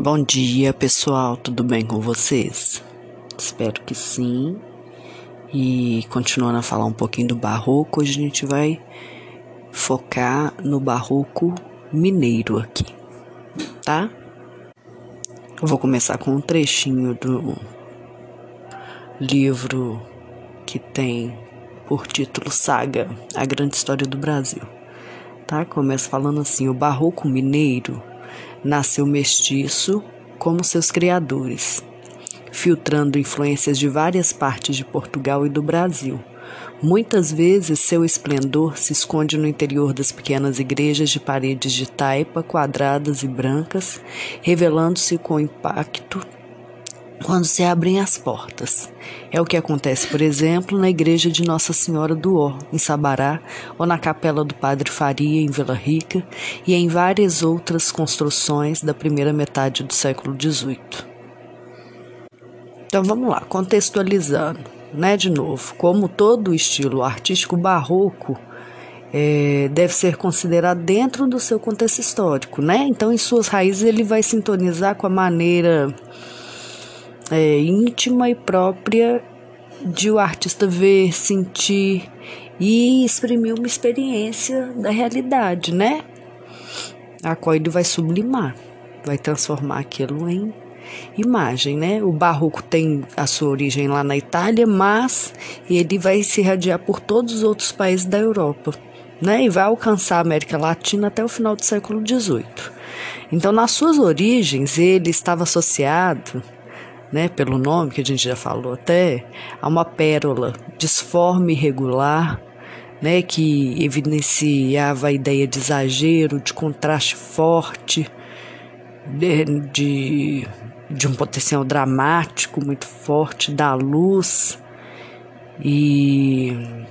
Bom dia, pessoal. Tudo bem com vocês? Espero que sim. E continuando a falar um pouquinho do barroco, hoje a gente vai focar no barroco mineiro aqui, tá? Eu vou começar com um trechinho do livro que tem por título Saga: A Grande História do Brasil. Tá? Começa falando assim: o barroco mineiro nasceu mestiço como seus criadores, filtrando influências de várias partes de Portugal e do Brasil. Muitas vezes seu esplendor se esconde no interior das pequenas igrejas de paredes de taipa, quadradas e brancas, revelando-se com impacto quando se abrem as portas. É o que acontece, por exemplo, na igreja de Nossa Senhora do Ó, em Sabará, ou na capela do Padre Faria, em Vila Rica, e em várias outras construções da primeira metade do século XVIII. Então vamos lá, contextualizando, né? De novo, como todo estilo artístico barroco é, deve ser considerado dentro do seu contexto histórico, né? Então, em suas raízes, ele vai sintonizar com a maneira é, íntima e própria de o artista ver, sentir e exprimir uma experiência da realidade, né? A qual ele vai sublimar, vai transformar aquilo em imagem, né? O barroco tem a sua origem lá na Itália, mas ele vai se irradiar por todos os outros países da Europa, né? E vai alcançar a América Latina até o final do século XVIII. Então, nas suas origens, ele estava associado né, pelo nome que a gente já falou até, a uma pérola disforme irregular, né, que evidenciava a ideia de exagero, de contraste forte, de, de, de um potencial dramático muito forte da luz e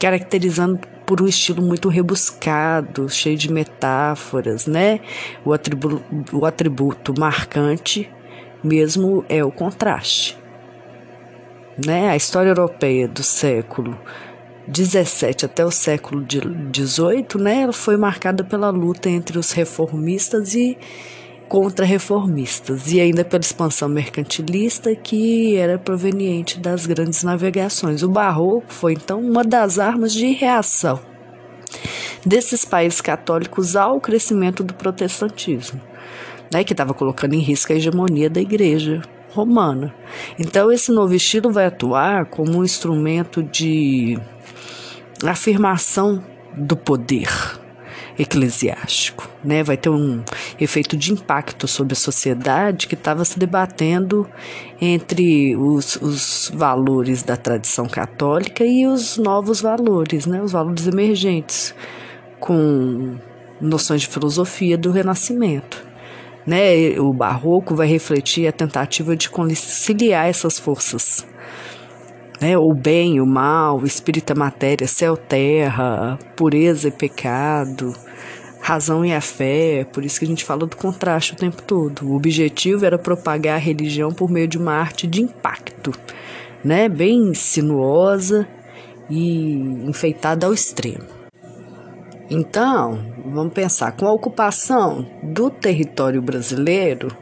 caracterizando por um estilo muito rebuscado, cheio de metáforas, né? O, o atributo marcante mesmo é o contraste. Né? A história europeia do século 17 até o século 18, né, ela foi marcada pela luta entre os reformistas e contra-reformistas, e ainda pela expansão mercantilista que era proveniente das grandes navegações. O barroco foi então uma das armas de reação desses países católicos ao crescimento do protestantismo né, que estava colocando em risco a hegemonia da igreja romana. Então, esse novo estilo vai atuar como um instrumento de afirmação do poder eclesiástico, né? Vai ter um efeito de impacto sobre a sociedade que estava se debatendo entre os, os valores da tradição católica e os novos valores, né? Os valores emergentes, com noções de filosofia do Renascimento. Né? O barroco vai refletir a tentativa de conciliar essas forças. Né? O bem, o mal, o espírito matéria, céu, terra, pureza e pecado, razão e a fé, por isso que a gente fala do contraste o tempo todo. O objetivo era propagar a religião por meio de uma arte de impacto, né? bem sinuosa e enfeitada ao extremo. Então, vamos pensar, com a ocupação do território brasileiro,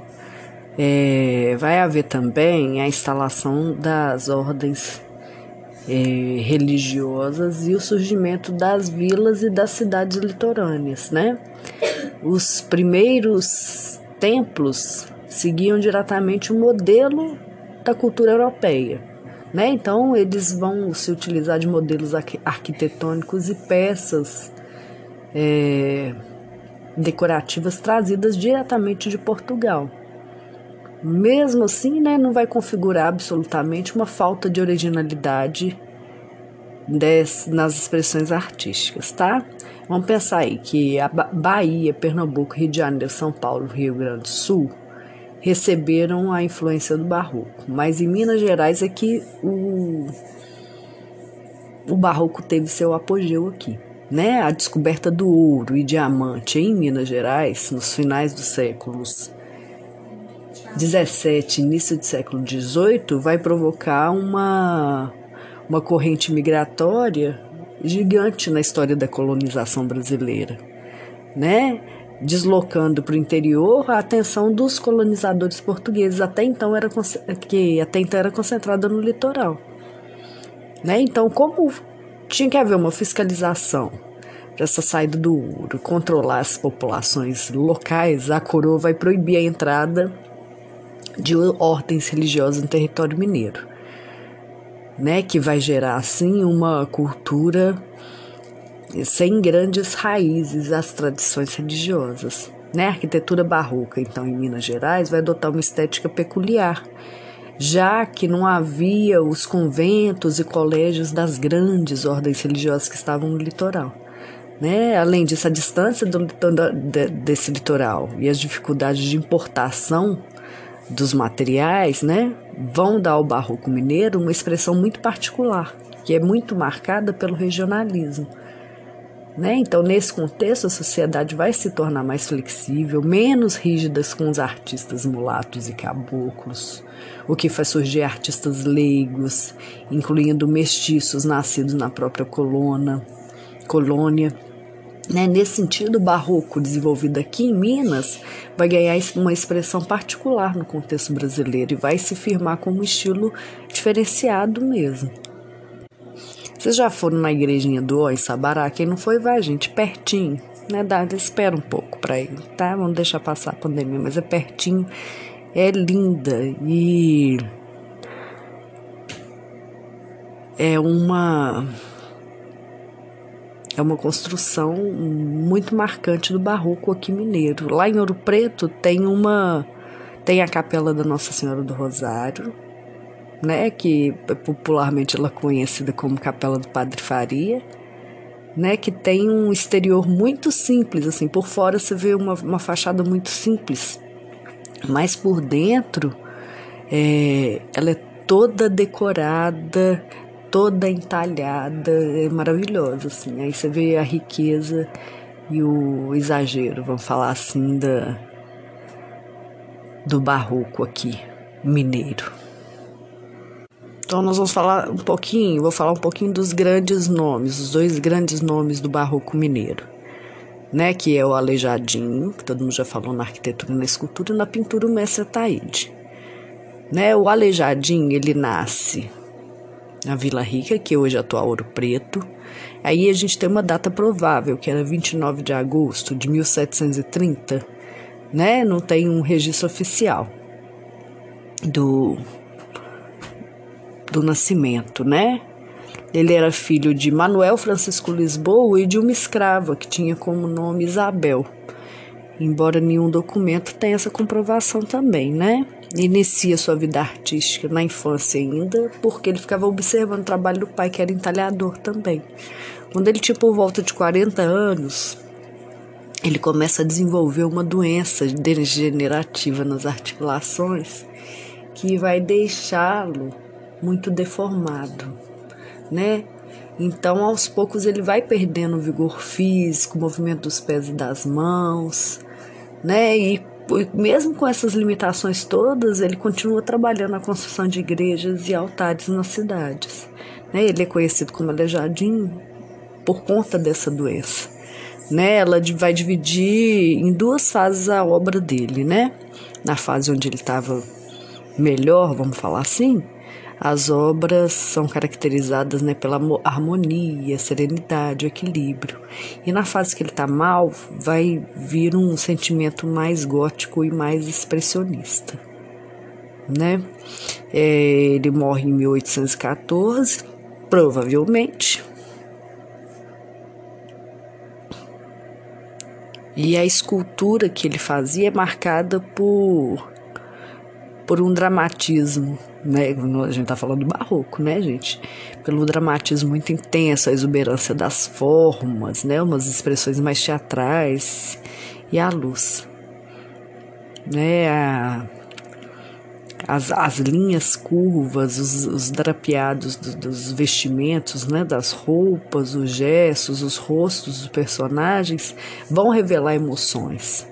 é, vai haver também a instalação das ordens é, religiosas e o surgimento das vilas e das cidades litorâneas, né? Os primeiros templos seguiam diretamente o modelo da cultura europeia, né? Então eles vão se utilizar de modelos arquitetônicos e peças é, decorativas trazidas diretamente de Portugal. Mesmo assim, né, não vai configurar absolutamente uma falta de originalidade des, nas expressões artísticas, tá? Vamos pensar aí que a Bahia, Pernambuco, Rio de Janeiro, São Paulo, Rio Grande do Sul receberam a influência do barroco, mas em Minas Gerais é que o, o barroco teve seu apogeu aqui né, a descoberta do ouro e diamante em Minas Gerais nos finais dos séculos 17, início do século 18, vai provocar uma, uma corrente migratória gigante na história da colonização brasileira, né? deslocando para o interior a atenção dos colonizadores portugueses, até então era, que até então era concentrada no litoral. Né? Então, como tinha que haver uma fiscalização para essa saída do ouro, controlar as populações locais, a coroa vai proibir a entrada de ordens religiosas no território mineiro, né? que vai gerar assim uma cultura sem grandes raízes às tradições religiosas. Né? A arquitetura barroca, então, em Minas Gerais, vai adotar uma estética peculiar, já que não havia os conventos e colégios das grandes ordens religiosas que estavam no litoral. Né? Além disso, a distância do, do, desse litoral e as dificuldades de importação dos materiais né, vão dar ao barroco mineiro uma expressão muito particular, que é muito marcada pelo regionalismo. Né? Então, nesse contexto, a sociedade vai se tornar mais flexível, menos rígida com os artistas mulatos e caboclos, o que faz surgir artistas leigos, incluindo mestiços nascidos na própria colônia. colônia. Né? Nesse sentido, o barroco desenvolvido aqui em Minas vai ganhar uma expressão particular no contexto brasileiro e vai se firmar como um estilo diferenciado mesmo. Vocês já foram na igrejinha do Ó em Sabará? Quem não foi, vai, gente, pertinho. Né? Dá, espera um pouco para ir, tá? Vamos deixar passar a pandemia, mas é pertinho. É linda e é uma é uma construção muito marcante do barroco aqui mineiro. Lá em Ouro Preto tem uma tem a capela da Nossa Senhora do Rosário, né, que popularmente ela é conhecida como Capela do Padre Faria, né, que tem um exterior muito simples, assim, por fora você vê uma, uma fachada muito simples, mas por dentro é, ela é toda decorada, toda entalhada, é maravilhosa, assim, aí você vê a riqueza e o exagero, vamos falar assim, da, do barroco aqui, mineiro. Então nós vamos falar um pouquinho, vou falar um pouquinho dos grandes nomes, os dois grandes nomes do barroco mineiro, né, que é o Aleijadinho, que todo mundo já falou na arquitetura na escultura, e na pintura o mestre Ataíde. Né, o Aleijadinho, ele nasce na Vila Rica, que hoje é atual Ouro Preto. Aí a gente tem uma data provável, que era 29 de agosto de 1730, né? Não tem um registro oficial do do nascimento, né? Ele era filho de Manuel Francisco Lisboa e de uma escrava que tinha como nome Isabel. Embora nenhum documento tenha essa comprovação também, né? Inicia sua vida artística na infância ainda, porque ele ficava observando o trabalho do pai, que era entalhador também. Quando ele tinha por volta de 40 anos, ele começa a desenvolver uma doença degenerativa nas articulações que vai deixá-lo muito deformado, né? Então, aos poucos, ele vai perdendo o vigor físico, o movimento dos pés e das mãos, né? E mesmo com essas limitações todas, ele continua trabalhando na construção de igrejas e altares nas cidades. Né? Ele é conhecido como Aleijadinho por conta dessa doença. Né? Ela vai dividir em duas fases a obra dele, né? Na fase onde ele estava melhor, vamos falar assim, as obras são caracterizadas né, pela harmonia, serenidade, equilíbrio. E na fase que ele está mal, vai vir um sentimento mais gótico e mais expressionista. Né? É, ele morre em 1814, provavelmente. E a escultura que ele fazia é marcada por por um dramatismo, né? A gente tá falando do barroco, né, gente? Pelo dramatismo muito intenso, a exuberância das formas, né? Umas expressões mais teatrais e a luz, né? A, as, as linhas curvas, os, os drapeados do, dos vestimentos, né, das roupas, os gestos, os rostos dos personagens vão revelar emoções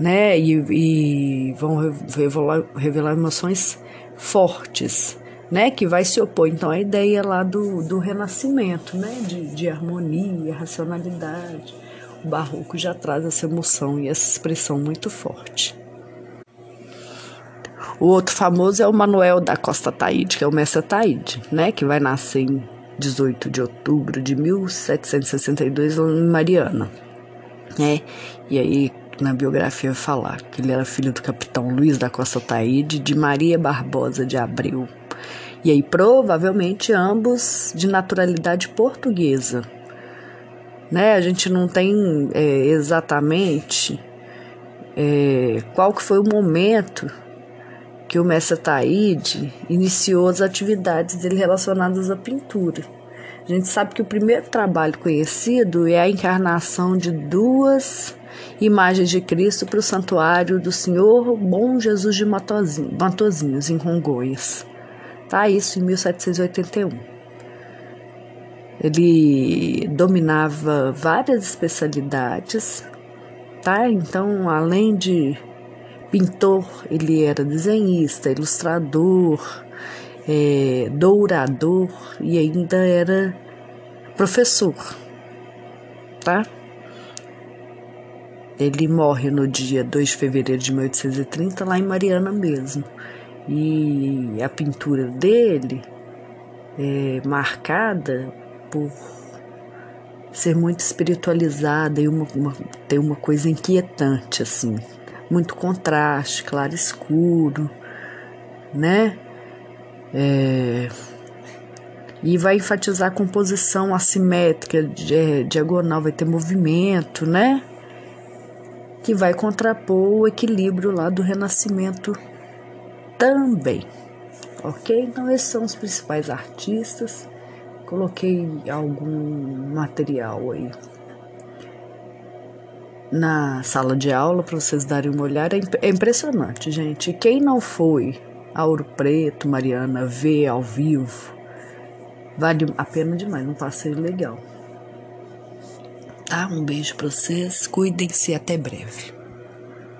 né? E, e vão revelar, revelar emoções fortes, né? Que vai se opor, então, à ideia lá do, do renascimento, né? De, de harmonia, racionalidade. O barroco já traz essa emoção e essa expressão muito forte. O outro famoso é o Manuel da Costa Taíde, que é o mestre Taíde, né, que vai nascer em 18 de outubro de 1762 em Mariana, né? E aí na biografia falar que ele era filho do capitão Luiz da Costa Taíde de Maria Barbosa de Abreu. E aí provavelmente ambos de naturalidade portuguesa. Né? A gente não tem é, exatamente é, qual que foi o momento que o mestre Taíde iniciou as atividades dele relacionadas à pintura. A gente sabe que o primeiro trabalho conhecido é a encarnação de duas imagens de Cristo para o santuário do Senhor Bom Jesus de Matozinhos, em Congonhas. Tá isso em 1781. Ele dominava várias especialidades, tá? Então, além de pintor, ele era desenhista, ilustrador, é, dourador e ainda era professor, tá? Ele morre no dia 2 de fevereiro de 1830, lá em Mariana mesmo. E a pintura dele é marcada por ser muito espiritualizada e uma, uma, ter uma coisa inquietante, assim, muito contraste, claro escuro, né? É, e vai enfatizar a composição assimétrica, é, diagonal, vai ter movimento, né? Que vai contrapor o equilíbrio lá do renascimento também. Ok? Então, esses são os principais artistas. Coloquei algum material aí na sala de aula para vocês darem uma olhada. É, é impressionante, gente. Quem não foi a Ouro Preto, Mariana, ver ao vivo, vale a pena demais. Um passeio legal. Tá? Um beijo para vocês. Cuidem-se. Até breve.